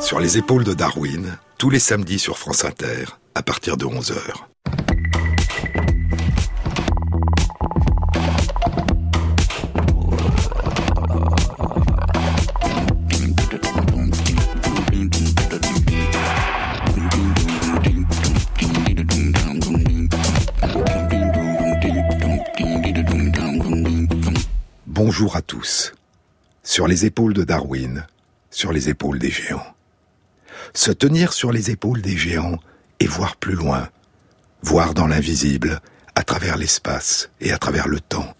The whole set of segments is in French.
Sur les épaules de Darwin, tous les samedis sur France Inter, à partir de 11h. Bonjour à tous. Sur les épaules de Darwin, sur les épaules des géants. Se tenir sur les épaules des géants et voir plus loin, voir dans l'invisible, à travers l'espace et à travers le temps.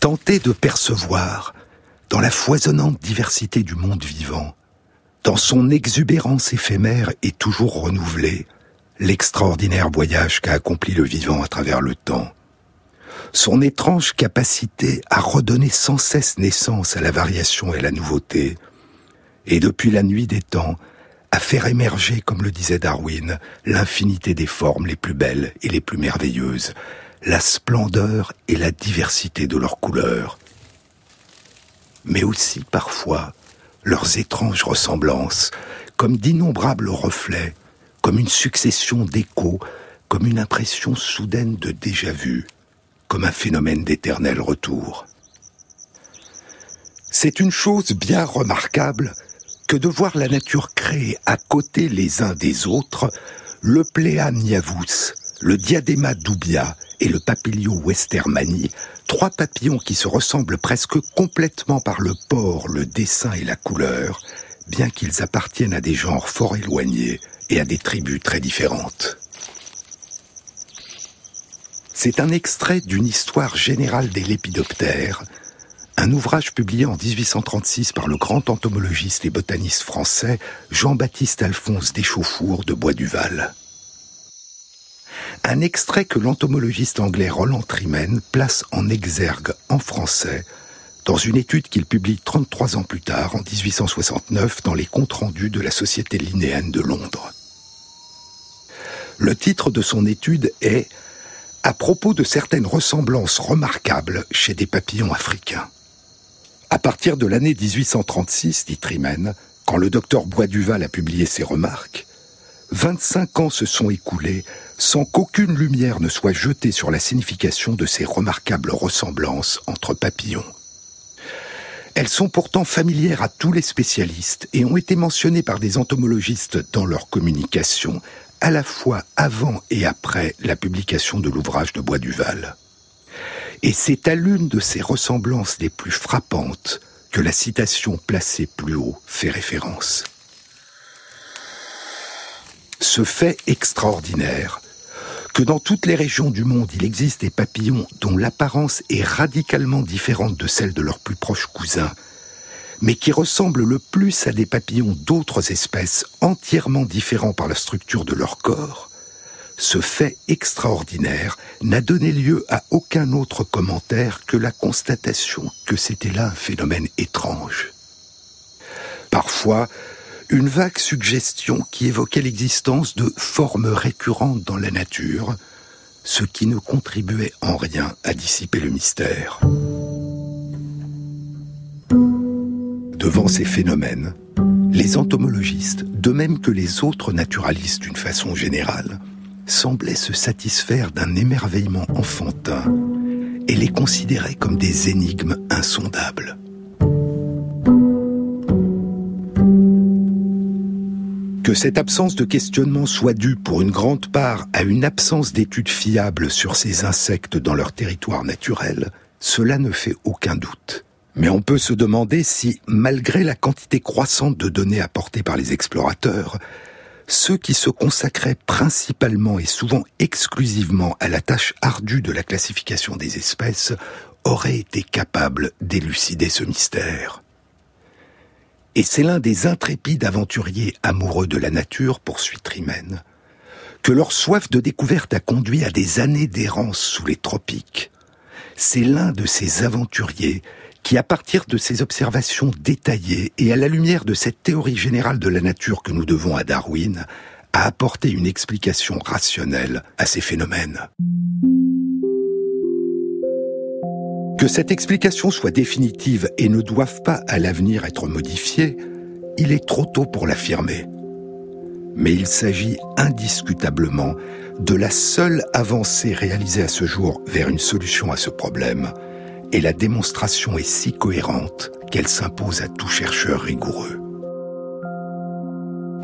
Tenter de percevoir, dans la foisonnante diversité du monde vivant, dans son exubérance éphémère et toujours renouvelée, l'extraordinaire voyage qu'a accompli le vivant à travers le temps son étrange capacité à redonner sans cesse naissance à la variation et la nouveauté, et depuis la nuit des temps, à faire émerger, comme le disait Darwin, l'infinité des formes les plus belles et les plus merveilleuses, la splendeur et la diversité de leurs couleurs, mais aussi parfois leurs étranges ressemblances, comme d'innombrables reflets, comme une succession d'échos, comme une impression soudaine de déjà-vu comme un phénomène d'éternel retour. C'est une chose bien remarquable que de voir la nature créer à côté les uns des autres le Pléa niavus, le Diadema dubia et le Papilio westermani, trois papillons qui se ressemblent presque complètement par le port, le dessin et la couleur, bien qu'ils appartiennent à des genres fort éloignés et à des tribus très différentes. C'est un extrait d'une histoire générale des lépidoptères, un ouvrage publié en 1836 par le grand entomologiste et botaniste français Jean-Baptiste Alphonse Deschauffour de Bois-Duval. Un extrait que l'entomologiste anglais Roland Trimen place en exergue en français dans une étude qu'il publie 33 ans plus tard, en 1869, dans les comptes rendus de la Société linéenne de Londres. Le titre de son étude est à propos de certaines ressemblances remarquables chez des papillons africains. À partir de l'année 1836, dit Trimen, quand le docteur Boisduval a publié ses remarques, 25 ans se sont écoulés sans qu'aucune lumière ne soit jetée sur la signification de ces remarquables ressemblances entre papillons. Elles sont pourtant familières à tous les spécialistes et ont été mentionnées par des entomologistes dans leurs communications à la fois avant et après la publication de l'ouvrage de Bois Duval. Et c'est à l'une de ces ressemblances les plus frappantes que la citation placée plus haut fait référence. Ce fait extraordinaire, que dans toutes les régions du monde il existe des papillons dont l'apparence est radicalement différente de celle de leurs plus proches cousins, mais qui ressemblent le plus à des papillons d'autres espèces entièrement différents par la structure de leur corps, ce fait extraordinaire n'a donné lieu à aucun autre commentaire que la constatation que c'était là un phénomène étrange. Parfois, une vague suggestion qui évoquait l'existence de formes récurrentes dans la nature, ce qui ne contribuait en rien à dissiper le mystère. Devant ces phénomènes, les entomologistes, de même que les autres naturalistes d'une façon générale, semblaient se satisfaire d'un émerveillement enfantin et les considéraient comme des énigmes insondables. Que cette absence de questionnement soit due pour une grande part à une absence d'études fiables sur ces insectes dans leur territoire naturel, cela ne fait aucun doute. Mais on peut se demander si, malgré la quantité croissante de données apportées par les explorateurs, ceux qui se consacraient principalement et souvent exclusivement à la tâche ardue de la classification des espèces auraient été capables d'élucider ce mystère. Et c'est l'un des intrépides aventuriers amoureux de la nature, poursuit Trimen, que leur soif de découverte a conduit à des années d'errance sous les tropiques. C'est l'un de ces aventuriers qui, à partir de ces observations détaillées et à la lumière de cette théorie générale de la nature que nous devons à Darwin, a apporté une explication rationnelle à ces phénomènes. Que cette explication soit définitive et ne doive pas à l'avenir être modifiée, il est trop tôt pour l'affirmer. Mais il s'agit indiscutablement de la seule avancée réalisée à ce jour vers une solution à ce problème, et la démonstration est si cohérente qu'elle s'impose à tout chercheur rigoureux.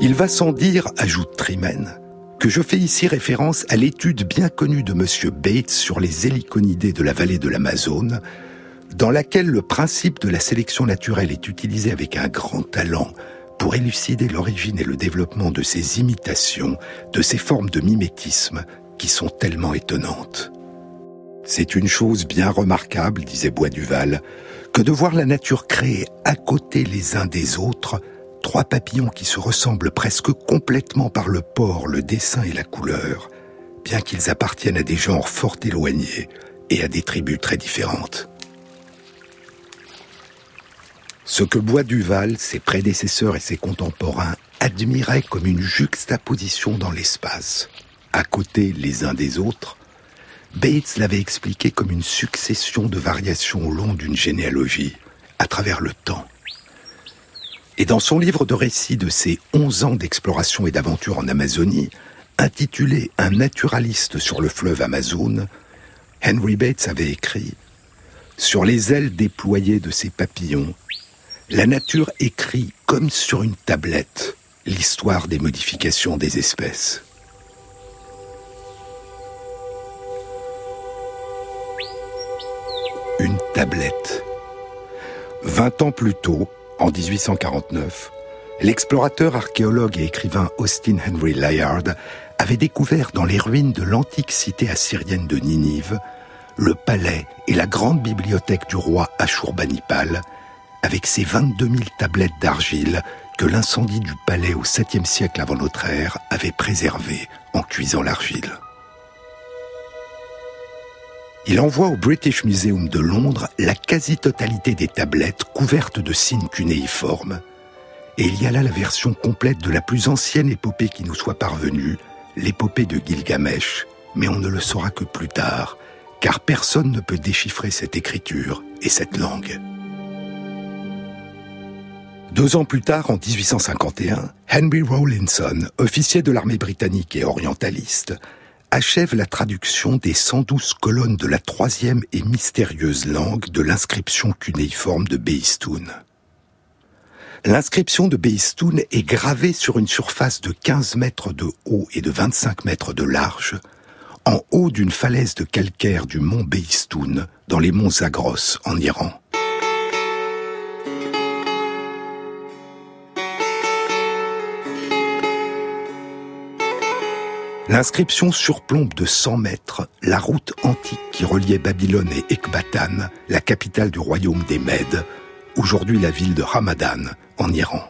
Il va sans dire, ajoute Trimen, que je fais ici référence à l'étude bien connue de M. Bates sur les héliconidés de la vallée de l'Amazone, dans laquelle le principe de la sélection naturelle est utilisé avec un grand talent pour élucider l'origine et le développement de ces imitations, de ces formes de mimétisme qui sont tellement étonnantes. C'est une chose bien remarquable, disait Bois-Duval, que de voir la nature créer à côté les uns des autres trois papillons qui se ressemblent presque complètement par le port, le dessin et la couleur, bien qu'ils appartiennent à des genres fort éloignés et à des tribus très différentes. Ce que Bois-Duval, ses prédécesseurs et ses contemporains admiraient comme une juxtaposition dans l'espace, à côté les uns des autres, Bates l'avait expliqué comme une succession de variations au long d'une généalogie, à travers le temps. Et dans son livre de récit de ses 11 ans d'exploration et d'aventure en Amazonie, intitulé Un naturaliste sur le fleuve Amazon, Henry Bates avait écrit Sur les ailes déployées de ces papillons, la nature écrit comme sur une tablette l'histoire des modifications des espèces. Tablette. Vingt ans plus tôt, en 1849, l'explorateur, archéologue et écrivain Austin Henry Layard avait découvert dans les ruines de l'antique cité assyrienne de Ninive le palais et la grande bibliothèque du roi Ashurbanipal, avec ses 22 000 tablettes d'argile que l'incendie du palais au 7e siècle avant notre ère avait préservées en cuisant l'argile. Il envoie au British Museum de Londres la quasi-totalité des tablettes couvertes de signes cunéiformes, et il y a là la version complète de la plus ancienne épopée qui nous soit parvenue, l'épopée de Gilgamesh, mais on ne le saura que plus tard, car personne ne peut déchiffrer cette écriture et cette langue. Deux ans plus tard, en 1851, Henry Rawlinson, officier de l'armée britannique et orientaliste, achève la traduction des 112 colonnes de la troisième et mystérieuse langue de l'inscription cunéiforme de Beistoun. L'inscription de Beistoun est gravée sur une surface de 15 mètres de haut et de 25 mètres de large, en haut d'une falaise de calcaire du mont Beistoun, dans les monts Zagros, en Iran. L'inscription surplombe de 100 mètres la route antique qui reliait Babylone et Ekbatan, la capitale du royaume des Mèdes, aujourd'hui la ville de Hamadan, en Iran.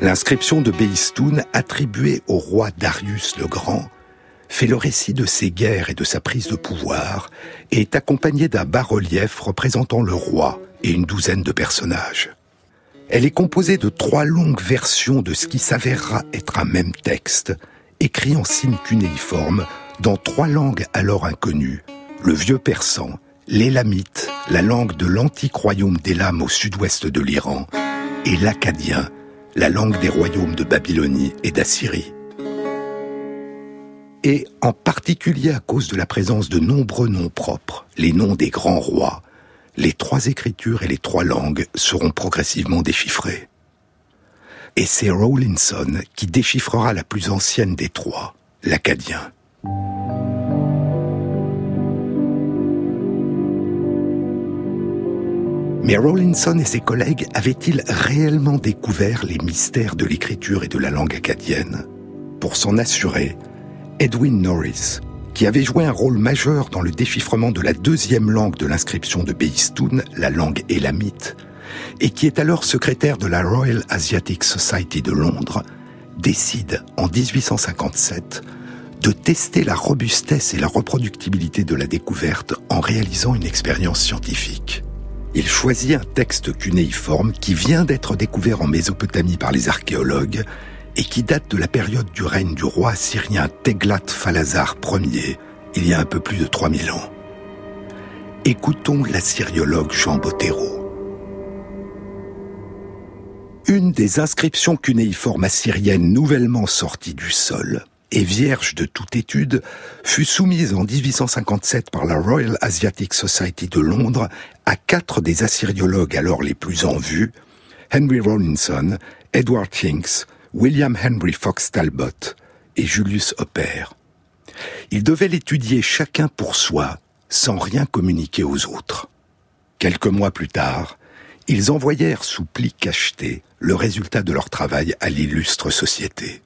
L'inscription de Beistoun, attribuée au roi Darius le Grand, fait le récit de ses guerres et de sa prise de pouvoir et est accompagnée d'un bas-relief représentant le roi et une douzaine de personnages. Elle est composée de trois longues versions de ce qui s'avérera être un même texte, écrit en signe cunéiforme dans trois langues alors inconnues, le vieux persan, l'élamite, la langue de l'antique royaume d'Élam au sud-ouest de l'Iran, et l'acadien, la langue des royaumes de Babylonie et d'Assyrie. Et en particulier à cause de la présence de nombreux noms propres, les noms des grands rois, les trois écritures et les trois langues seront progressivement déchiffrées et c'est Rawlinson qui déchiffrera la plus ancienne des trois, l'acadien. Mais Rawlinson et ses collègues avaient-ils réellement découvert les mystères de l'écriture et de la langue acadienne? Pour s'en assurer, Edwin Norris, qui avait joué un rôle majeur dans le déchiffrement de la deuxième langue de l'inscription de Beistoun, la langue élamite, et qui est alors secrétaire de la Royal Asiatic Society de Londres, décide en 1857 de tester la robustesse et la reproductibilité de la découverte en réalisant une expérience scientifique. Il choisit un texte cunéiforme qui vient d'être découvert en Mésopotamie par les archéologues et qui date de la période du règne du roi syrien Teglat-Phalazar Ier, il y a un peu plus de 3000 ans. Écoutons l'assyriologue Jean Bottero. Une des inscriptions cunéiformes assyriennes nouvellement sorties du sol et vierge de toute étude, fut soumise en 1857 par la Royal Asiatic Society de Londres à quatre des assyriologues alors les plus en vue, Henry Rawlinson, Edward Hinks, William Henry Fox Talbot et Julius Hopper. Ils devaient l'étudier chacun pour soi, sans rien communiquer aux autres. Quelques mois plus tard, ils envoyèrent sous pli cacheté le résultat de leur travail à l'illustre société.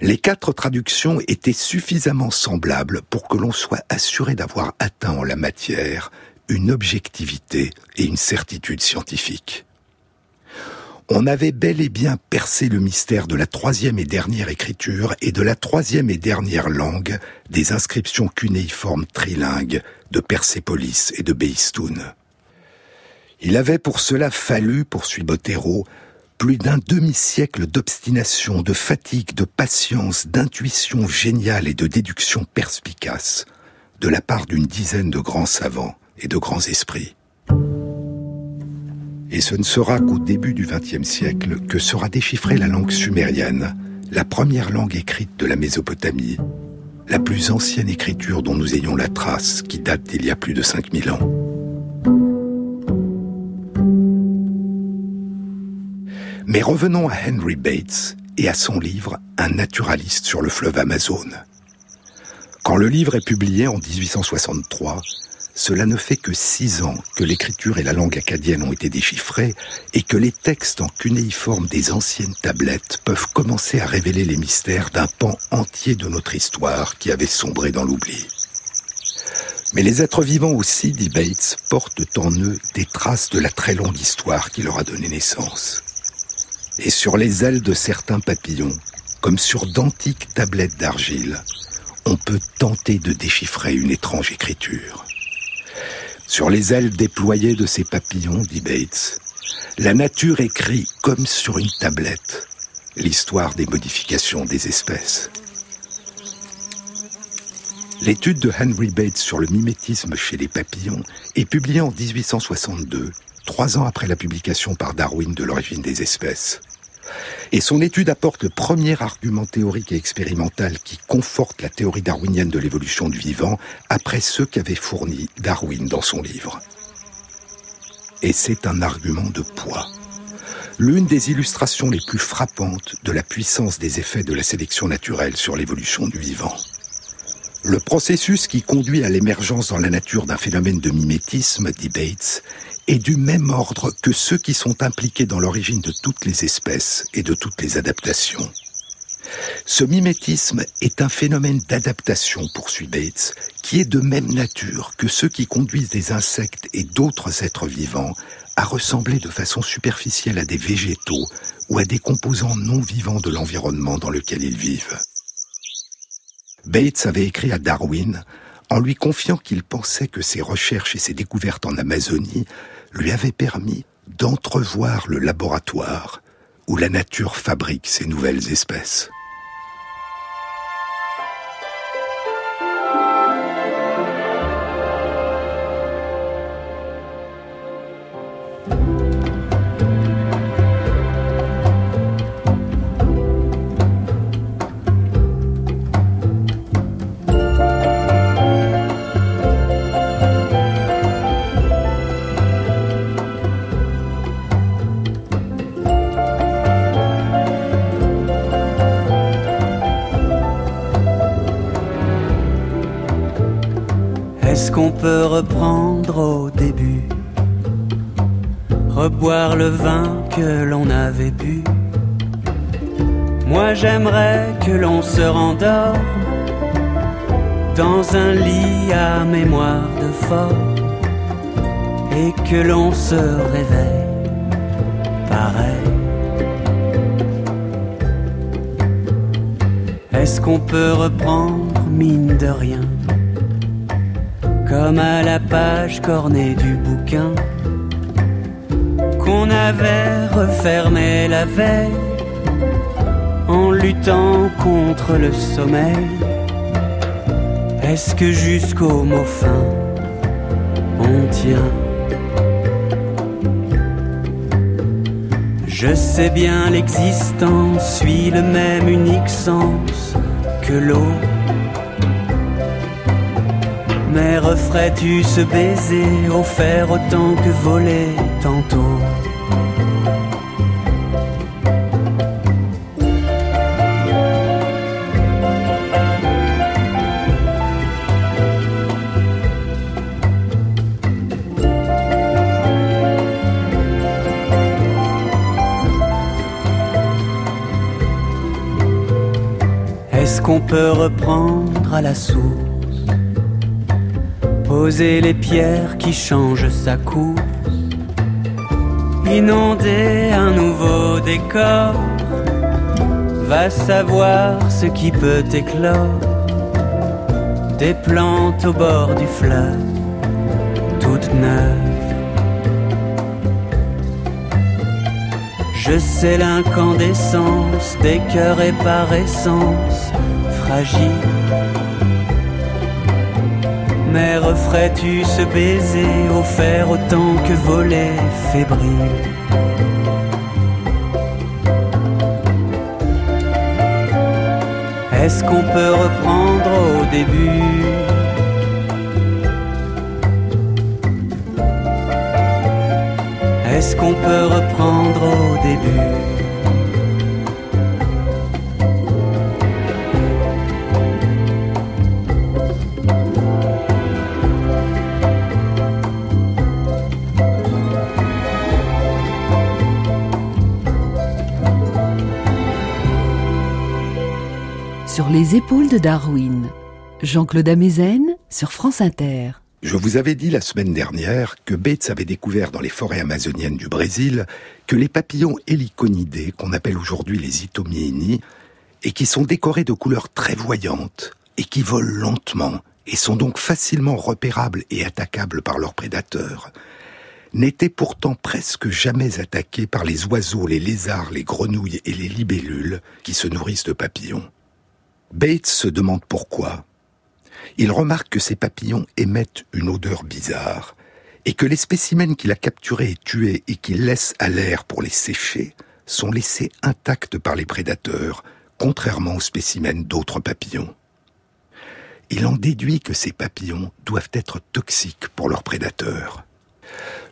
Les quatre traductions étaient suffisamment semblables pour que l'on soit assuré d'avoir atteint en la matière une objectivité et une certitude scientifique. On avait bel et bien percé le mystère de la troisième et dernière écriture et de la troisième et dernière langue des inscriptions cunéiformes trilingues de Persépolis et de Beistoun. Il avait pour cela fallu, poursuit Bottero, plus d'un demi-siècle d'obstination, de fatigue, de patience, d'intuition géniale et de déduction perspicace de la part d'une dizaine de grands savants et de grands esprits. Et ce ne sera qu'au début du XXe siècle que sera déchiffrée la langue sumérienne, la première langue écrite de la Mésopotamie, la plus ancienne écriture dont nous ayons la trace, qui date d'il y a plus de 5000 ans. Mais revenons à Henry Bates et à son livre Un naturaliste sur le fleuve Amazon. Quand le livre est publié en 1863, cela ne fait que six ans que l'écriture et la langue acadienne ont été déchiffrées et que les textes en cunéiforme des anciennes tablettes peuvent commencer à révéler les mystères d'un pan entier de notre histoire qui avait sombré dans l'oubli. Mais les êtres vivants aussi, dit Bates, portent en eux des traces de la très longue histoire qui leur a donné naissance et sur les ailes de certains papillons, comme sur d'antiques tablettes d'argile, on peut tenter de déchiffrer une étrange écriture. Sur les ailes déployées de ces papillons, dit Bates, la nature écrit comme sur une tablette l'histoire des modifications des espèces. L'étude de Henry Bates sur le mimétisme chez les papillons est publiée en 1862, trois ans après la publication par Darwin de l'origine des espèces. Et son étude apporte le premier argument théorique et expérimental qui conforte la théorie darwinienne de l'évolution du vivant après ceux qu'avait fourni Darwin dans son livre. Et c'est un argument de poids. L'une des illustrations les plus frappantes de la puissance des effets de la sélection naturelle sur l'évolution du vivant. Le processus qui conduit à l'émergence dans la nature d'un phénomène de mimétisme, dit Bates, est du même ordre que ceux qui sont impliqués dans l'origine de toutes les espèces et de toutes les adaptations. Ce mimétisme est un phénomène d'adaptation, poursuit Bates, qui est de même nature que ceux qui conduisent des insectes et d'autres êtres vivants à ressembler de façon superficielle à des végétaux ou à des composants non vivants de l'environnement dans lequel ils vivent. Bates avait écrit à Darwin en lui confiant qu'il pensait que ses recherches et ses découvertes en Amazonie lui avait permis d'entrevoir le laboratoire où la nature fabrique ses nouvelles espèces. Que l'on se rendorme dans un lit à mémoire de fort et que l'on se réveille pareil. Est-ce qu'on peut reprendre mine de rien comme à la page cornée du bouquin qu'on avait refermé la veille? Luttant contre le sommeil. Est-ce que jusqu'au mot fin on tient? Je sais bien l'existence suit le même unique sens que l'eau. Mais referais-tu ce baiser offert autant que voler tantôt qu'on peut reprendre à la source. Poser les pierres qui changent sa course. Inonder un nouveau décor. Va savoir ce qui peut éclore. Des plantes au bord du fleuve, toutes neuves. Je sais l'incandescence des cœurs et par essence mais referais-tu ce baiser offert autant que voler fébrile Est-ce qu'on peut reprendre au début? Est-ce qu'on peut reprendre au début? Les épaules de Darwin. Jean-Claude Amezen sur France Inter. Je vous avais dit la semaine dernière que Bates avait découvert dans les forêts amazoniennes du Brésil que les papillons héliconidés, qu'on appelle aujourd'hui les itomiini, et qui sont décorés de couleurs très voyantes, et qui volent lentement, et sont donc facilement repérables et attaquables par leurs prédateurs, n'étaient pourtant presque jamais attaqués par les oiseaux, les lézards, les grenouilles et les libellules qui se nourrissent de papillons. Bates se demande pourquoi. Il remarque que ces papillons émettent une odeur bizarre et que les spécimens qu'il a capturés et tués et qu'il laisse à l'air pour les sécher sont laissés intacts par les prédateurs, contrairement aux spécimens d'autres papillons. Il en déduit que ces papillons doivent être toxiques pour leurs prédateurs.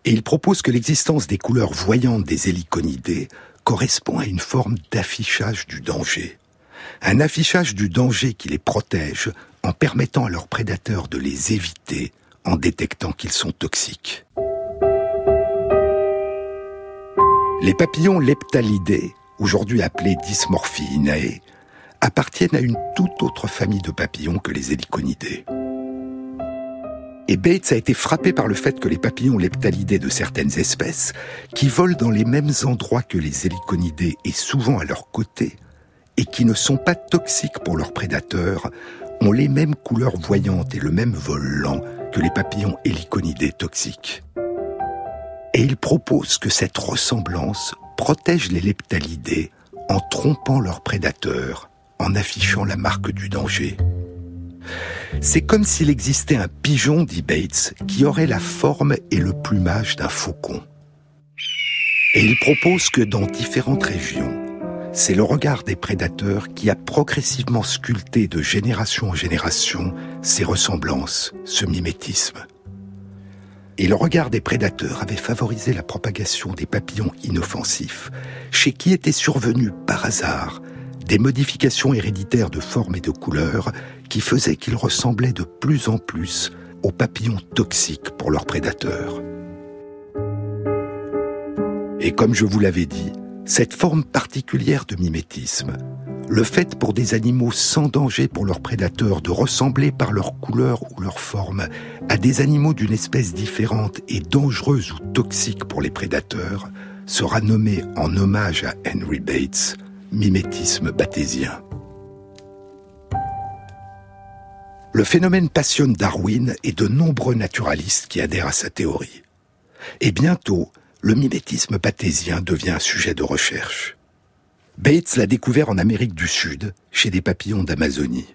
Et il propose que l'existence des couleurs voyantes des héliconidés correspond à une forme d'affichage du danger un affichage du danger qui les protège en permettant à leurs prédateurs de les éviter en détectant qu'ils sont toxiques. Les papillons leptalidés, aujourd'hui appelés Dysmorphinae, appartiennent à une toute autre famille de papillons que les héliconidés. Et Bates a été frappé par le fait que les papillons leptalidés de certaines espèces, qui volent dans les mêmes endroits que les héliconidés et souvent à leur côté, et qui ne sont pas toxiques pour leurs prédateurs ont les mêmes couleurs voyantes et le même vol lent que les papillons héliconidés toxiques. Et il propose que cette ressemblance protège les leptalidés en trompant leurs prédateurs, en affichant la marque du danger. C'est comme s'il existait un pigeon, dit Bates, qui aurait la forme et le plumage d'un faucon. Et il propose que dans différentes régions, c'est le regard des prédateurs qui a progressivement sculpté de génération en génération ces ressemblances, ce mimétisme. Et le regard des prédateurs avait favorisé la propagation des papillons inoffensifs, chez qui étaient survenues par hasard des modifications héréditaires de forme et de couleur qui faisaient qu'ils ressemblaient de plus en plus aux papillons toxiques pour leurs prédateurs. Et comme je vous l'avais dit, cette forme particulière de mimétisme, le fait pour des animaux sans danger pour leurs prédateurs de ressembler par leur couleur ou leur forme à des animaux d'une espèce différente et dangereuse ou toxique pour les prédateurs, sera nommé en hommage à Henry Bates mimétisme bathésien. Le phénomène passionne Darwin et de nombreux naturalistes qui adhèrent à sa théorie. Et bientôt, le mimétisme bathésien devient un sujet de recherche. Bates l'a découvert en Amérique du Sud, chez des papillons d'Amazonie.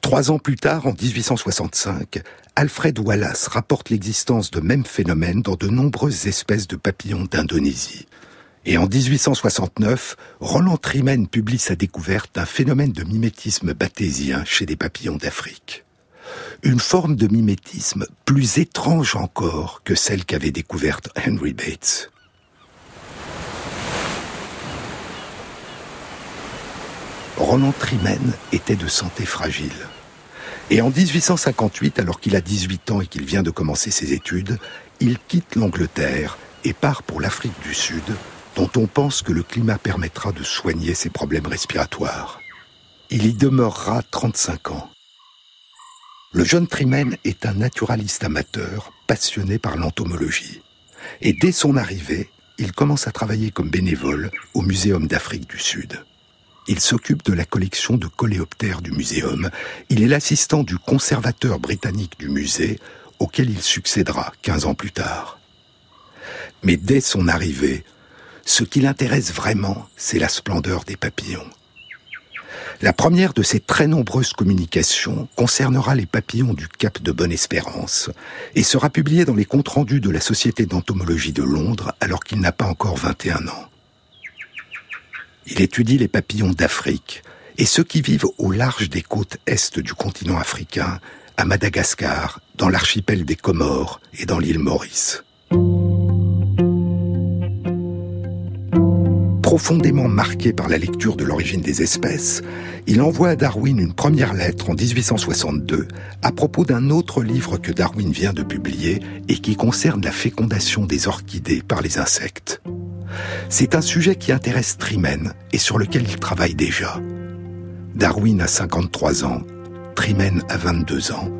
Trois ans plus tard, en 1865, Alfred Wallace rapporte l'existence de mêmes phénomènes dans de nombreuses espèces de papillons d'Indonésie. Et en 1869, Roland Trimen publie sa découverte d'un phénomène de mimétisme bathésien chez des papillons d'Afrique. Une forme de mimétisme plus étrange encore que celle qu'avait découverte Henry Bates. Roland Trimen était de santé fragile. Et en 1858, alors qu'il a 18 ans et qu'il vient de commencer ses études, il quitte l'Angleterre et part pour l'Afrique du Sud, dont on pense que le climat permettra de soigner ses problèmes respiratoires. Il y demeurera 35 ans. Le jeune Trimen est un naturaliste amateur passionné par l'entomologie. Et dès son arrivée, il commence à travailler comme bénévole au Muséum d'Afrique du Sud. Il s'occupe de la collection de coléoptères du muséum. Il est l'assistant du conservateur britannique du musée, auquel il succédera 15 ans plus tard. Mais dès son arrivée, ce qui l'intéresse vraiment, c'est la splendeur des papillons. La première de ces très nombreuses communications concernera les papillons du Cap de Bonne-Espérance et sera publiée dans les comptes rendus de la Société d'entomologie de Londres alors qu'il n'a pas encore 21 ans. Il étudie les papillons d'Afrique et ceux qui vivent au large des côtes est du continent africain, à Madagascar, dans l'archipel des Comores et dans l'île Maurice. Profondément marqué par la lecture de l'origine des espèces, il envoie à Darwin une première lettre en 1862 à propos d'un autre livre que Darwin vient de publier et qui concerne la fécondation des orchidées par les insectes. C'est un sujet qui intéresse Trimen et sur lequel il travaille déjà. Darwin a 53 ans, Trimen a 22 ans.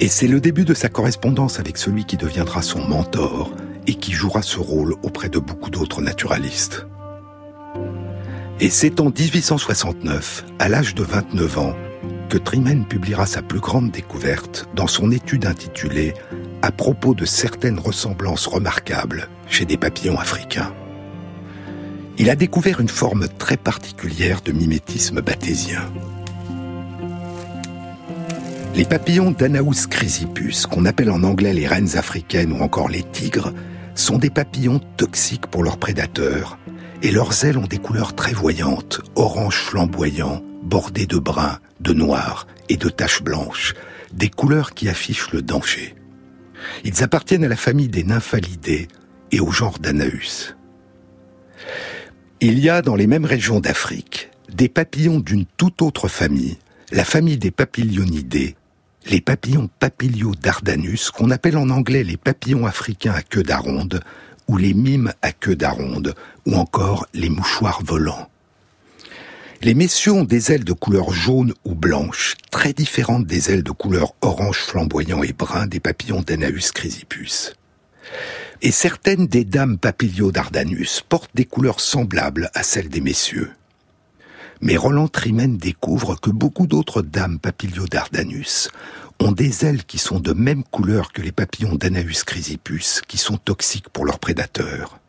Et c'est le début de sa correspondance avec celui qui deviendra son mentor et qui jouera ce rôle auprès de beaucoup d'autres naturalistes. Et c'est en 1869, à l'âge de 29 ans, que Trimen publiera sa plus grande découverte dans son étude intitulée À propos de certaines ressemblances remarquables chez des papillons africains il a découvert une forme très particulière de mimétisme bathésien. Les papillons d'Anaus chrysipus, qu'on appelle en anglais les reines africaines ou encore les tigres, sont des papillons toxiques pour leurs prédateurs, et leurs ailes ont des couleurs très voyantes, orange flamboyant, bordées de brun, de noir et de taches blanches, des couleurs qui affichent le danger. Ils appartiennent à la famille des nymphalidae et au genre d'Anaus. Il y a dans les mêmes régions d'Afrique des papillons d'une toute autre famille, la famille des papillonidés, les papillons papilio dardanus, qu'on appelle en anglais les papillons africains à queue d'aronde, ou les mimes à queue d'aronde, ou encore les mouchoirs volants. Les messieurs ont des ailes de couleur jaune ou blanche, très différentes des ailes de couleur orange flamboyant et brun des papillons d'Anaus chrysipus et certaines des dames papilio dardanus portent des couleurs semblables à celles des messieurs. Mais Roland Trimen découvre que beaucoup d'autres dames papilio dardanus ont des ailes qui sont de même couleur que les papillons d'Anaus chrysipus, qui sont toxiques pour leurs prédateurs.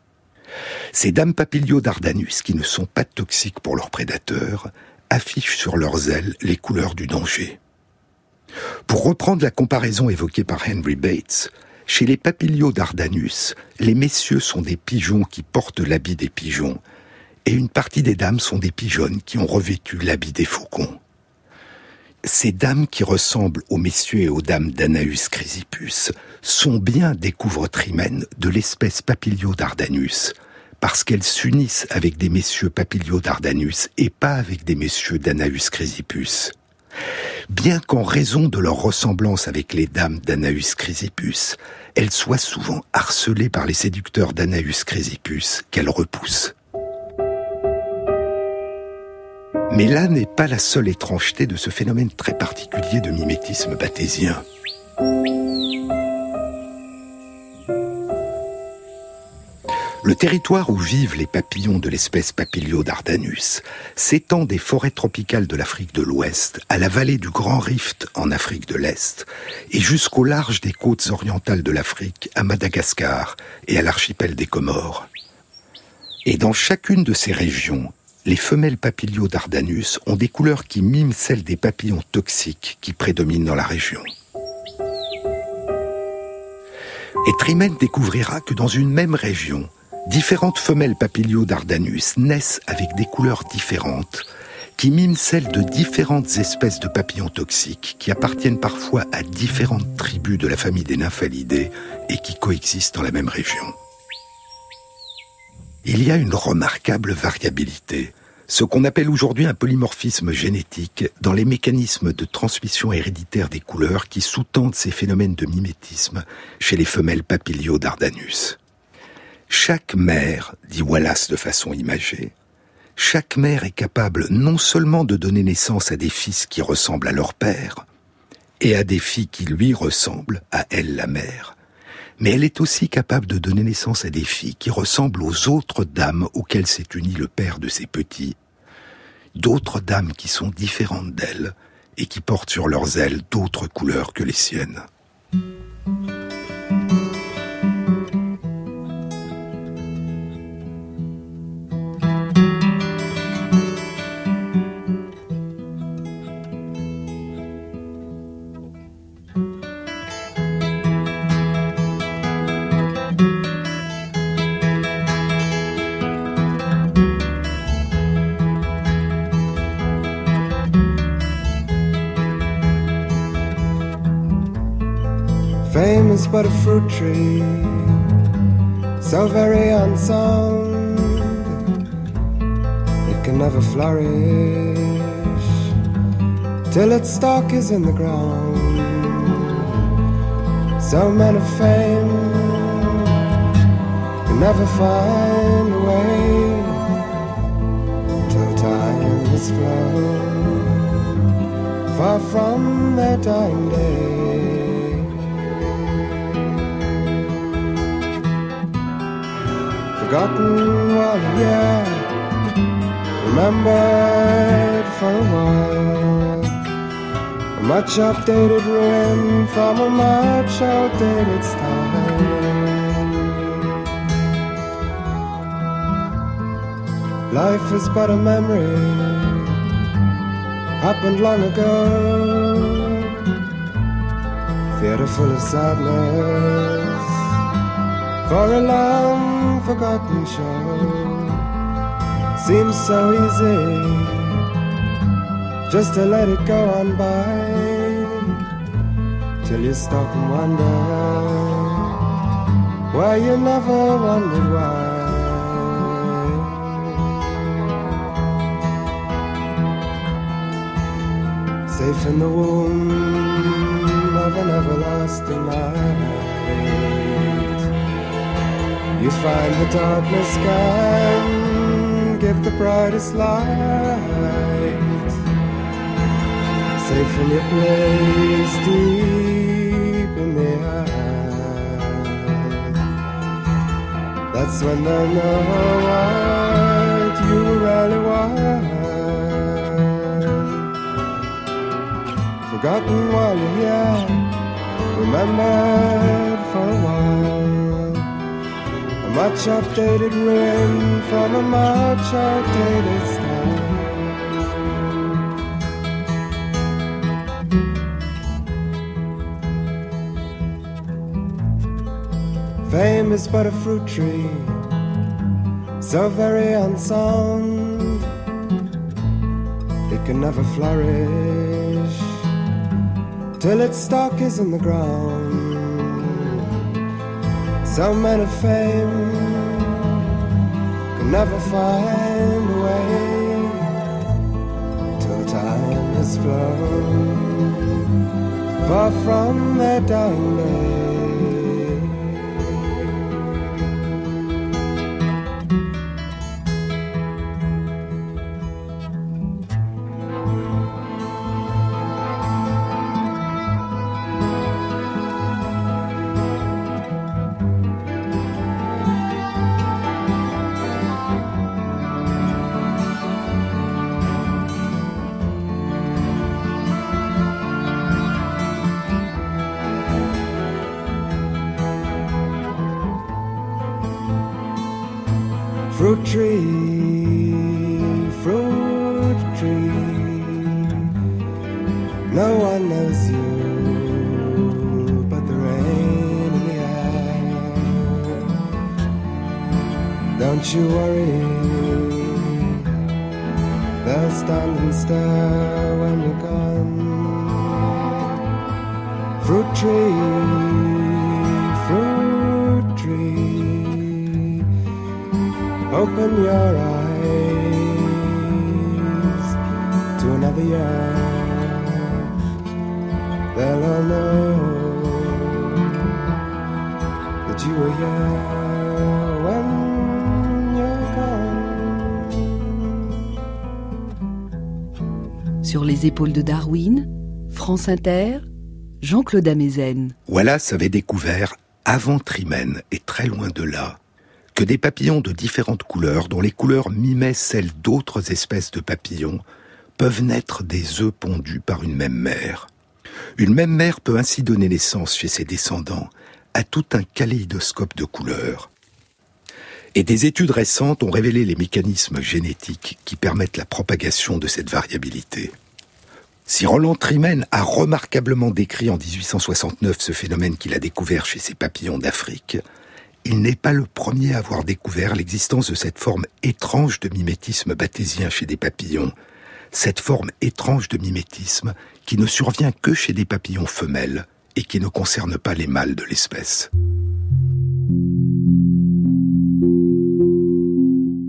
Ces dames papilio dardanus, qui ne sont pas toxiques pour leurs prédateurs, affichent sur leurs ailes les couleurs du danger. Pour reprendre la comparaison évoquée par Henry Bates, chez les papilio dardanus, les messieurs sont des pigeons qui portent l'habit des pigeons, et une partie des dames sont des pigeonnes qui ont revêtu l'habit des faucons. Ces dames qui ressemblent aux messieurs et aux dames d'Anaus chrysipus sont bien, découvre Trimen, de l'espèce Papilio dardanus, parce qu'elles s'unissent avec des messieurs Papilio dardanus et pas avec des messieurs d'Anaus chrysipus bien qu'en raison de leur ressemblance avec les dames d'Anaus Chrysipus, elles soient souvent harcelées par les séducteurs d'Anaus Chrysipus qu'elles repoussent. Mais là n'est pas la seule étrangeté de ce phénomène très particulier de mimétisme bathésien. Le territoire où vivent les papillons de l'espèce Papilio dardanus s'étend des forêts tropicales de l'Afrique de l'Ouest à la vallée du Grand Rift en Afrique de l'Est et jusqu'au large des côtes orientales de l'Afrique à Madagascar et à l'archipel des Comores. Et dans chacune de ces régions, les femelles Papilio dardanus ont des couleurs qui miment celles des papillons toxiques qui prédominent dans la région. Et Trimen découvrira que dans une même région, Différentes femelles papilio dardanus naissent avec des couleurs différentes qui miment celles de différentes espèces de papillons toxiques qui appartiennent parfois à différentes tribus de la famille des nymphalidae et qui coexistent dans la même région. Il y a une remarquable variabilité, ce qu'on appelle aujourd'hui un polymorphisme génétique dans les mécanismes de transmission héréditaire des couleurs qui sous-tendent ces phénomènes de mimétisme chez les femelles papilio dardanus. Chaque mère, dit Wallace de façon imagée, chaque mère est capable non seulement de donner naissance à des fils qui ressemblent à leur père, et à des filles qui lui ressemblent, à elle la mère, mais elle est aussi capable de donner naissance à des filles qui ressemblent aux autres dames auxquelles s'est uni le père de ses petits, d'autres dames qui sont différentes d'elle et qui portent sur leurs ailes d'autres couleurs que les siennes. Till its stalk is in the ground. So men of fame can never find a way till time is flown far from their dying day. forgotten while yeah, remembered for a while. Much updated ruin from a much outdated style. Life is but a memory, happened long ago. Theater full of sadness for a long forgotten show seems so easy just to let it go on by till you stop and wonder why you never wondered why. Safe in the womb of an everlasting night. You find the darkness can give the brightest light. Safe in your place deep That's when they'll know what you really want. Forgotten while you're here, remembered for a while A much updated ruin from a much outdated Fame is but a fruit tree, so very unsound, it can never flourish till its stalk is in the ground. Some men of fame can never find a way till time has flown far from their dying day. Sur les épaules de Darwin, France Inter, Jean-Claude Amezen. Wallace avait découvert, avant Trimène et très loin de là, que des papillons de différentes couleurs, dont les couleurs mimaient celles d'autres espèces de papillons, peuvent naître des œufs pondus par une même mère. Une même mère peut ainsi donner naissance chez ses descendants à tout un kaléidoscope de couleurs. Et des études récentes ont révélé les mécanismes génétiques qui permettent la propagation de cette variabilité. Si Roland Trimen a remarquablement décrit en 1869 ce phénomène qu'il a découvert chez ses papillons d'Afrique, il n'est pas le premier à avoir découvert l'existence de cette forme étrange de mimétisme bathésien chez des papillons, cette forme étrange de mimétisme qui ne survient que chez des papillons femelles et qui ne concerne pas les mâles de l'espèce.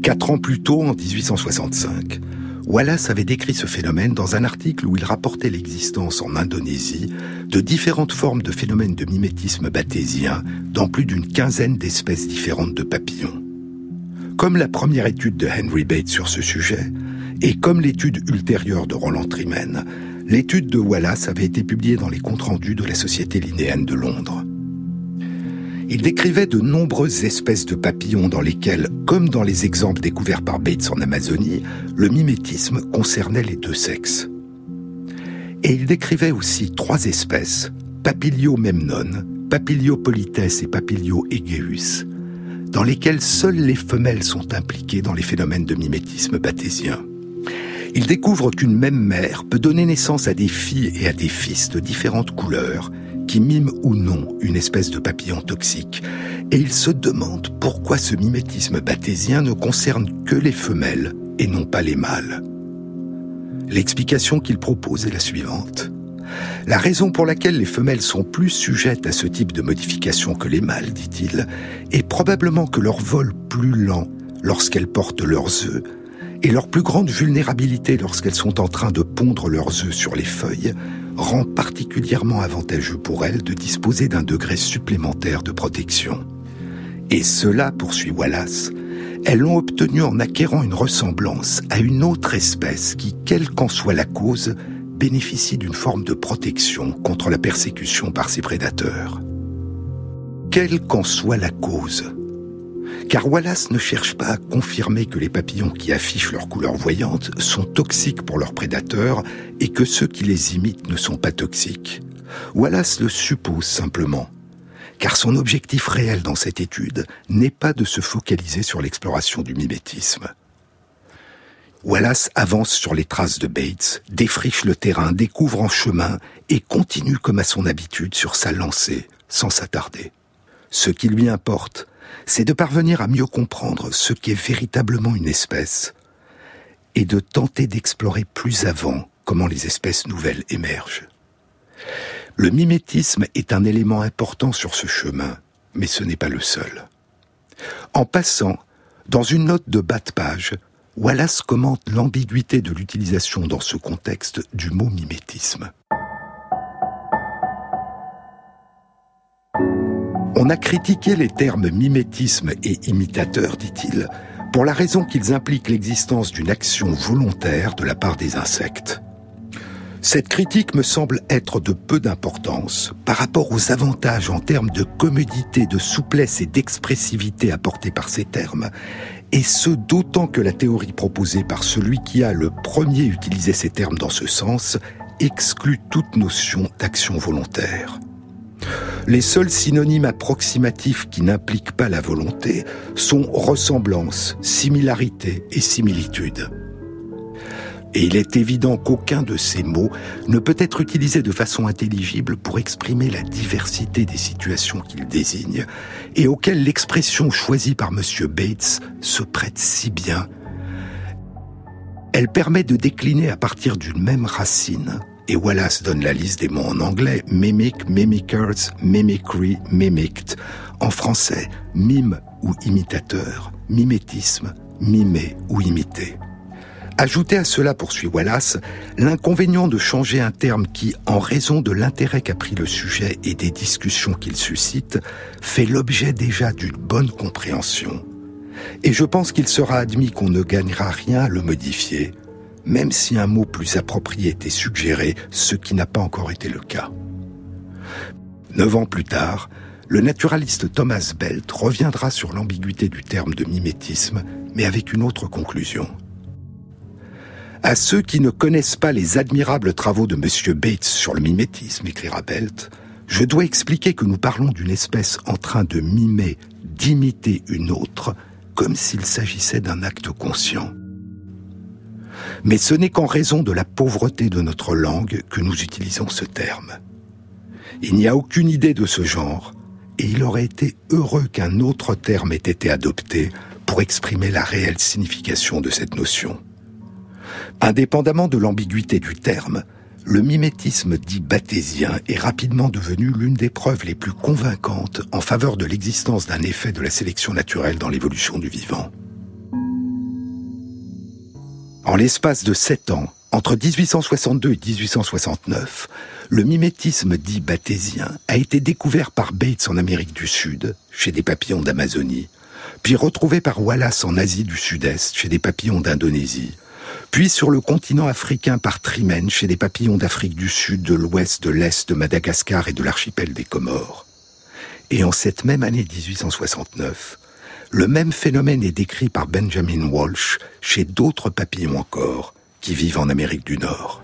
Quatre ans plus tôt, en 1865, Wallace avait décrit ce phénomène dans un article où il rapportait l'existence en Indonésie de différentes formes de phénomènes de mimétisme bathésien dans plus d'une quinzaine d'espèces différentes de papillons. Comme la première étude de Henry Bates sur ce sujet, et comme l'étude ultérieure de Roland Trimen, l'étude de Wallace avait été publiée dans les comptes rendus de la Société linéenne de Londres. Il décrivait de nombreuses espèces de papillons dans lesquelles, comme dans les exemples découverts par Bates en Amazonie, le mimétisme concernait les deux sexes. Et il décrivait aussi trois espèces, Papilio memnon, Papilio polites et Papilio egeus, dans lesquelles seules les femelles sont impliquées dans les phénomènes de mimétisme bathésien. Il découvre qu'une même mère peut donner naissance à des filles et à des fils de différentes couleurs, qui mime ou non une espèce de papillon toxique, et il se demande pourquoi ce mimétisme bathésien ne concerne que les femelles et non pas les mâles. L'explication qu'il propose est la suivante. La raison pour laquelle les femelles sont plus sujettes à ce type de modification que les mâles, dit-il, est probablement que leur vol plus lent lorsqu'elles portent leurs œufs et leur plus grande vulnérabilité lorsqu'elles sont en train de pondre leurs œufs sur les feuilles rend particulièrement avantageux pour elles de disposer d'un degré supplémentaire de protection. Et cela, poursuit Wallace, elles l'ont obtenu en acquérant une ressemblance à une autre espèce qui, quelle qu'en soit la cause, bénéficie d'une forme de protection contre la persécution par ses prédateurs. Quelle qu'en soit la cause, car Wallace ne cherche pas à confirmer que les papillons qui affichent leur couleur voyante sont toxiques pour leurs prédateurs et que ceux qui les imitent ne sont pas toxiques. Wallace le suppose simplement, car son objectif réel dans cette étude n'est pas de se focaliser sur l'exploration du mimétisme. Wallace avance sur les traces de Bates, défriche le terrain, découvre en chemin et continue comme à son habitude sur sa lancée, sans s'attarder. Ce qui lui importe, c'est de parvenir à mieux comprendre ce qu'est véritablement une espèce et de tenter d'explorer plus avant comment les espèces nouvelles émergent. Le mimétisme est un élément important sur ce chemin, mais ce n'est pas le seul. En passant, dans une note de bas de page, Wallace commente l'ambiguïté de l'utilisation dans ce contexte du mot mimétisme. On a critiqué les termes mimétisme et imitateur, dit-il, pour la raison qu'ils impliquent l'existence d'une action volontaire de la part des insectes. Cette critique me semble être de peu d'importance par rapport aux avantages en termes de commodité, de souplesse et d'expressivité apportés par ces termes, et ce d'autant que la théorie proposée par celui qui a le premier utilisé ces termes dans ce sens exclut toute notion d'action volontaire. Les seuls synonymes approximatifs qui n'impliquent pas la volonté sont ressemblance, similarité et similitude. Et il est évident qu'aucun de ces mots ne peut être utilisé de façon intelligible pour exprimer la diversité des situations qu'il désigne, et auxquelles l'expression choisie par M. Bates se prête si bien. Elle permet de décliner à partir d'une même racine, et Wallace donne la liste des mots en anglais, mimic, mimickers, mimicry, mimicked, en français, mime ou imitateur, mimétisme, mimer ou imiter. Ajoutez à cela, poursuit Wallace, l'inconvénient de changer un terme qui, en raison de l'intérêt qu'a pris le sujet et des discussions qu'il suscite, fait l'objet déjà d'une bonne compréhension. Et je pense qu'il sera admis qu'on ne gagnera rien à le modifier, même si un mot plus approprié était suggéré, ce qui n'a pas encore été le cas. Neuf ans plus tard, le naturaliste Thomas Belt reviendra sur l'ambiguïté du terme de mimétisme, mais avec une autre conclusion. À ceux qui ne connaissent pas les admirables travaux de M. Bates sur le mimétisme, écrira Belt, je dois expliquer que nous parlons d'une espèce en train de mimer, d'imiter une autre, comme s'il s'agissait d'un acte conscient. Mais ce n'est qu'en raison de la pauvreté de notre langue que nous utilisons ce terme. Il n'y a aucune idée de ce genre, et il aurait été heureux qu'un autre terme ait été adopté pour exprimer la réelle signification de cette notion. Indépendamment de l'ambiguïté du terme, le mimétisme dit bathésien est rapidement devenu l'une des preuves les plus convaincantes en faveur de l'existence d'un effet de la sélection naturelle dans l'évolution du vivant. En l'espace de sept ans, entre 1862 et 1869, le mimétisme dit bathésien a été découvert par Bates en Amérique du Sud, chez des papillons d'Amazonie, puis retrouvé par Wallace en Asie du Sud-Est, chez des papillons d'Indonésie, puis sur le continent africain par Trimen chez les papillons d'Afrique du Sud, de l'Ouest, de l'Est, de Madagascar et de l'archipel des Comores. Et en cette même année 1869, le même phénomène est décrit par Benjamin Walsh chez d'autres papillons encore qui vivent en Amérique du Nord.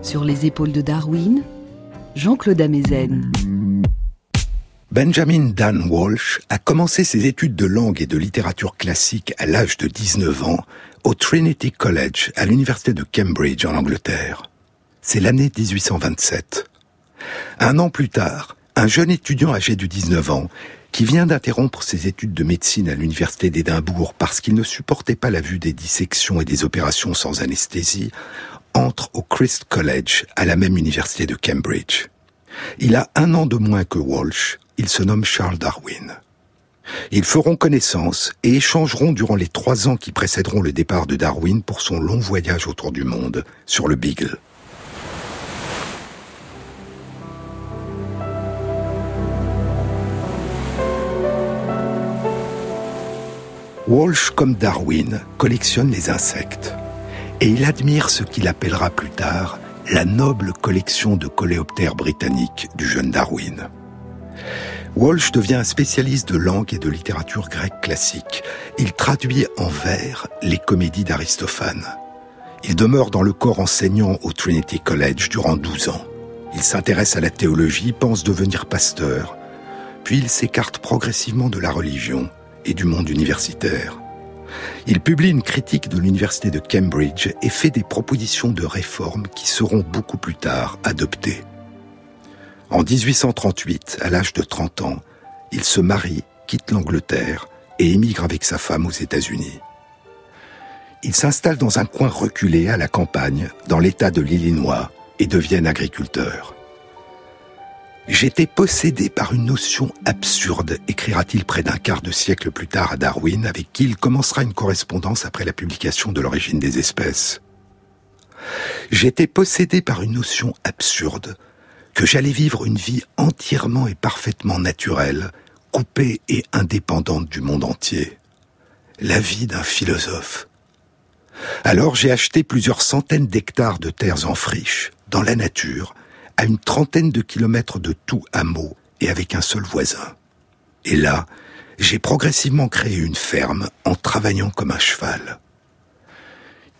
Sur les épaules de Darwin, Jean-Claude Amezen. Benjamin Dan Walsh a commencé ses études de langue et de littérature classique à l'âge de 19 ans au Trinity College à l'université de Cambridge en Angleterre. C'est l'année 1827. Un an plus tard, un jeune étudiant âgé de 19 ans qui vient d'interrompre ses études de médecine à l'université d'Édimbourg parce qu'il ne supportait pas la vue des dissections et des opérations sans anesthésie, entre au Christ College à la même université de Cambridge. Il a un an de moins que Walsh, il se nomme Charles Darwin. Ils feront connaissance et échangeront durant les trois ans qui précéderont le départ de Darwin pour son long voyage autour du monde sur le Beagle. Walsh, comme Darwin, collectionne les insectes. Et il admire ce qu'il appellera plus tard la noble collection de coléoptères britanniques du jeune Darwin. Walsh devient un spécialiste de langue et de littérature grecque classique. Il traduit en vers les comédies d'Aristophane. Il demeure dans le corps enseignant au Trinity College durant 12 ans. Il s'intéresse à la théologie, pense devenir pasteur. Puis il s'écarte progressivement de la religion et du monde universitaire. Il publie une critique de l'université de Cambridge et fait des propositions de réforme qui seront beaucoup plus tard adoptées. En 1838, à l'âge de 30 ans, il se marie, quitte l'Angleterre et émigre avec sa femme aux États-Unis. Il s'installe dans un coin reculé à la campagne, dans l'État de l'Illinois, et devient agriculteur. J'étais possédé par une notion absurde, écrira-t-il près d'un quart de siècle plus tard à Darwin, avec qui il commencera une correspondance après la publication de l'origine des espèces. J'étais possédé par une notion absurde, que j'allais vivre une vie entièrement et parfaitement naturelle, coupée et indépendante du monde entier. La vie d'un philosophe. Alors j'ai acheté plusieurs centaines d'hectares de terres en friche, dans la nature, à une trentaine de kilomètres de tout hameau et avec un seul voisin. Et là, j'ai progressivement créé une ferme en travaillant comme un cheval.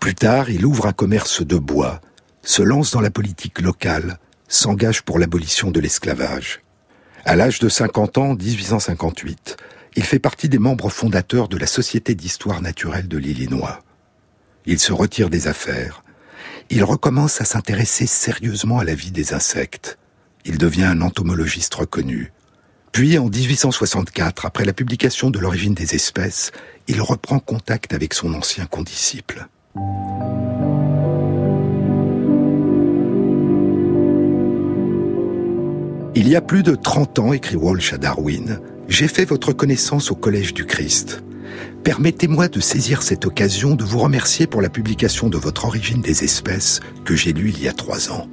Plus tard, il ouvre un commerce de bois, se lance dans la politique locale, s'engage pour l'abolition de l'esclavage. À l'âge de 50 ans, 1858, il fait partie des membres fondateurs de la Société d'histoire naturelle de l'Illinois. Il se retire des affaires il recommence à s'intéresser sérieusement à la vie des insectes. Il devient un entomologiste reconnu. Puis, en 1864, après la publication de l'origine des espèces, il reprend contact avec son ancien condisciple. Il y a plus de 30 ans, écrit Walsh à Darwin, j'ai fait votre connaissance au Collège du Christ. Permettez-moi de saisir cette occasion de vous remercier pour la publication de votre origine des espèces que j'ai lue il y a trois ans.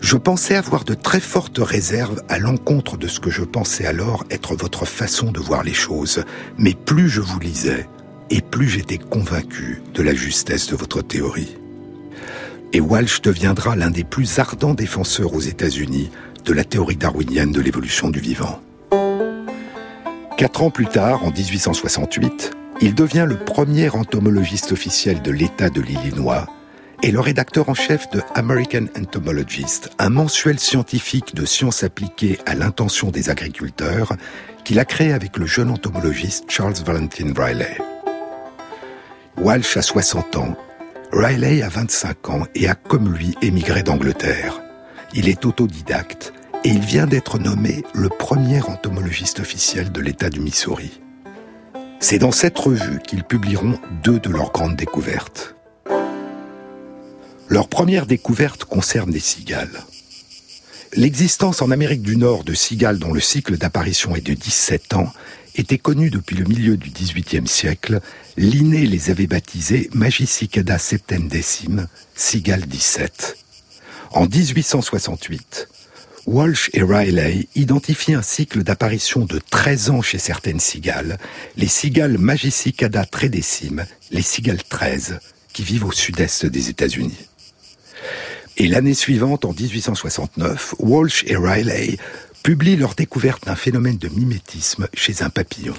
Je pensais avoir de très fortes réserves à l'encontre de ce que je pensais alors être votre façon de voir les choses, mais plus je vous lisais, et plus j'étais convaincu de la justesse de votre théorie. Et Walsh deviendra l'un des plus ardents défenseurs aux États-Unis de la théorie darwinienne de l'évolution du vivant. Quatre ans plus tard, en 1868, il devient le premier entomologiste officiel de l'État de l'Illinois et le rédacteur en chef de American Entomologist, un mensuel scientifique de sciences appliquées à l'intention des agriculteurs qu'il a créé avec le jeune entomologiste Charles Valentin Riley. Walsh a 60 ans, Riley a 25 ans et a comme lui émigré d'Angleterre. Il est autodidacte et il vient d'être nommé le premier entomologiste officiel de l'État du Missouri. C'est dans cette revue qu'ils publieront deux de leurs grandes découvertes. Leur première découverte concerne les cigales. L'existence en Amérique du Nord de cigales dont le cycle d'apparition est de 17 ans était connue depuis le milieu du XVIIIe siècle. Linné les avait baptisées Magicicada septendecim, cigale 17. En 1868, Walsh et Riley identifient un cycle d'apparition de 13 ans chez certaines cigales, les cigales Magicicada tredecim, les cigales 13, qui vivent au sud-est des États-Unis. Et l'année suivante, en 1869, Walsh et Riley publient leur découverte d'un phénomène de mimétisme chez un papillon.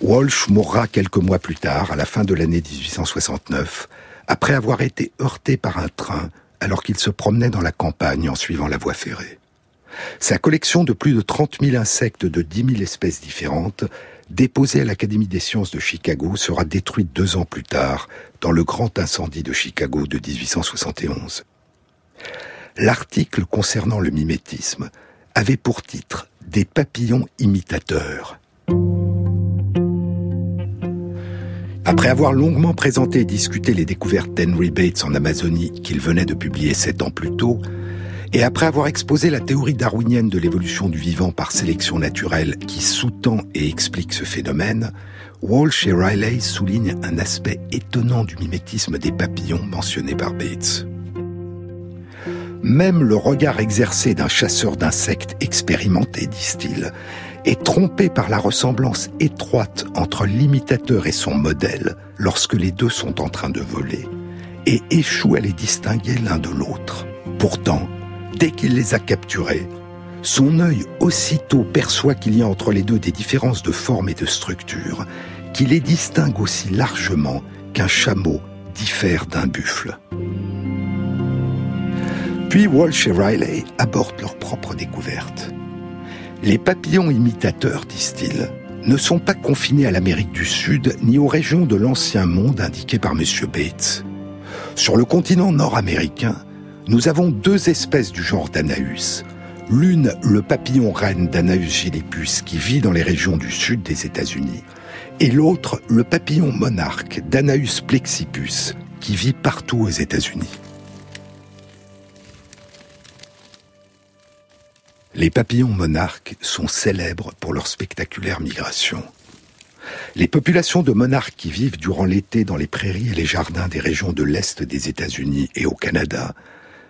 Walsh mourra quelques mois plus tard, à la fin de l'année 1869, après avoir été heurté par un train alors qu'il se promenait dans la campagne en suivant la voie ferrée. Sa collection de plus de 30 000 insectes de 10 000 espèces différentes, déposée à l'Académie des sciences de Chicago, sera détruite deux ans plus tard dans le grand incendie de Chicago de 1871. L'article concernant le mimétisme avait pour titre Des papillons imitateurs. Après avoir longuement présenté et discuté les découvertes d'Henry Bates en Amazonie qu'il venait de publier sept ans plus tôt, et après avoir exposé la théorie darwinienne de l'évolution du vivant par sélection naturelle qui sous-tend et explique ce phénomène, Walsh et Riley soulignent un aspect étonnant du mimétisme des papillons mentionné par Bates. Même le regard exercé d'un chasseur d'insectes expérimenté, disent-ils, est trompé par la ressemblance étroite entre l'imitateur et son modèle lorsque les deux sont en train de voler, et échoue à les distinguer l'un de l'autre. Pourtant, dès qu'il les a capturés, son œil aussitôt perçoit qu'il y a entre les deux des différences de forme et de structure, qui les distingue aussi largement qu'un chameau diffère d'un buffle. Puis Walsh et Riley abordent leur propre découverte. Les papillons imitateurs, disent-ils, ne sont pas confinés à l'Amérique du Sud ni aux régions de l'ancien monde indiquées par M. Bates. Sur le continent nord-américain, nous avons deux espèces du genre d'Anaeus. L'une, le papillon reine d'Anaeus gilipus, qui vit dans les régions du sud des États-Unis, et l'autre, le papillon monarque d'Anaeus plexipus, qui vit partout aux États-Unis. Les papillons monarques sont célèbres pour leur spectaculaire migration. Les populations de monarques qui vivent durant l'été dans les prairies et les jardins des régions de l'Est des États-Unis et au Canada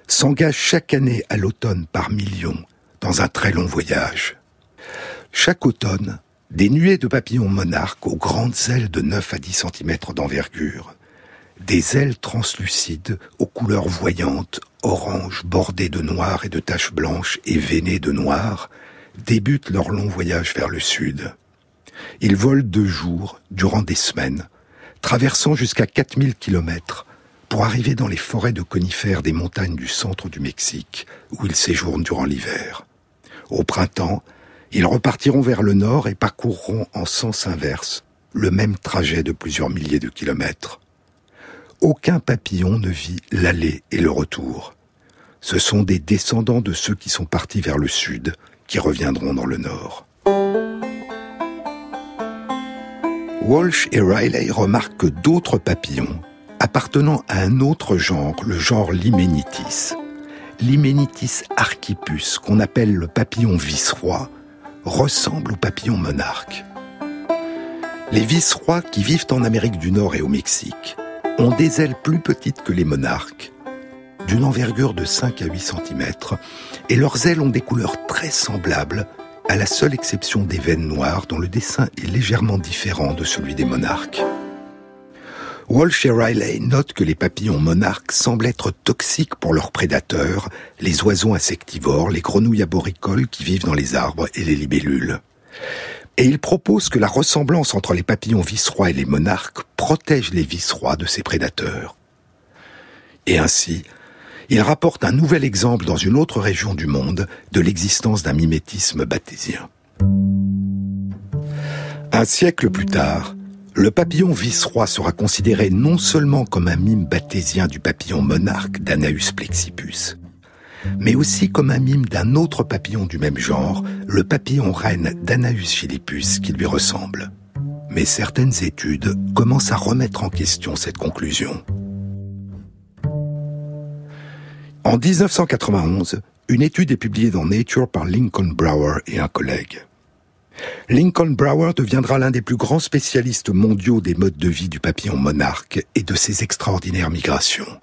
s'engagent chaque année à l'automne par millions dans un très long voyage. Chaque automne, des nuées de papillons monarques aux grandes ailes de 9 à 10 cm d'envergure des ailes translucides aux couleurs voyantes, orange bordées de noir et de taches blanches et veinées de noir, débutent leur long voyage vers le sud. Ils volent deux jours, durant des semaines, traversant jusqu'à 4000 kilomètres pour arriver dans les forêts de conifères des montagnes du centre du Mexique, où ils séjournent durant l'hiver. Au printemps, ils repartiront vers le nord et parcourront en sens inverse le même trajet de plusieurs milliers de kilomètres aucun papillon ne vit l'aller et le retour. Ce sont des descendants de ceux qui sont partis vers le sud qui reviendront dans le nord. Walsh et Riley remarquent que d'autres papillons, appartenant à un autre genre, le genre Limenitis, Limenitis archipus, qu'on appelle le papillon vice-roi, ressemblent au papillon monarque. Les vice-rois qui vivent en Amérique du Nord et au Mexique ont des ailes plus petites que les monarques, d'une envergure de 5 à 8 cm, et leurs ailes ont des couleurs très semblables, à la seule exception des veines noires dont le dessin est légèrement différent de celui des monarques. Walsh et Riley notent que les papillons monarques semblent être toxiques pour leurs prédateurs, les oiseaux insectivores, les grenouilles arboricoles qui vivent dans les arbres et les libellules et il propose que la ressemblance entre les papillons vice-rois et les monarques protège les vice-rois de ses prédateurs. Et ainsi, il rapporte un nouvel exemple dans une autre région du monde de l'existence d'un mimétisme bathésien. Un siècle plus tard, le papillon vice-roi sera considéré non seulement comme un mime bathésien du papillon monarque d'Anaeus plexipus, mais aussi comme un mime d'un autre papillon du même genre, le papillon reine d'Anaeus philippus, qui lui ressemble. Mais certaines études commencent à remettre en question cette conclusion. En 1991, une étude est publiée dans Nature par Lincoln Brower et un collègue. Lincoln Brower deviendra l'un des plus grands spécialistes mondiaux des modes de vie du papillon monarque et de ses extraordinaires migrations.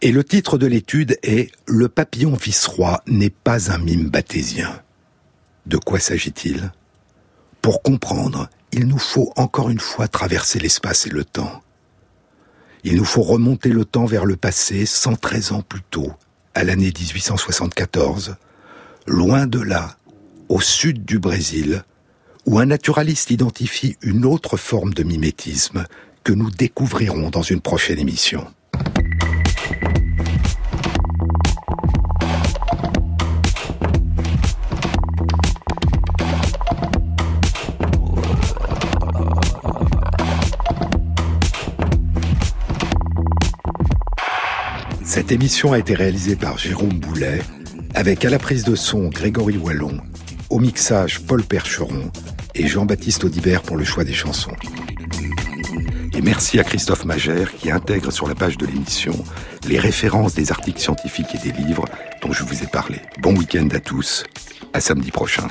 Et le titre de l'étude est Le papillon vice-roi n'est pas un mime bathésien. De quoi s'agit-il? Pour comprendre, il nous faut encore une fois traverser l'espace et le temps. Il nous faut remonter le temps vers le passé 113 ans plus tôt, à l'année 1874, loin de là, au sud du Brésil, où un naturaliste identifie une autre forme de mimétisme que nous découvrirons dans une prochaine émission. Cette émission a été réalisée par Jérôme Boulet, avec à la prise de son Grégory Wallon, au mixage Paul Percheron et Jean-Baptiste Audibert pour le choix des chansons. Et merci à Christophe Magère qui intègre sur la page de l'émission les références des articles scientifiques et des livres dont je vous ai parlé. Bon week-end à tous, à samedi prochain.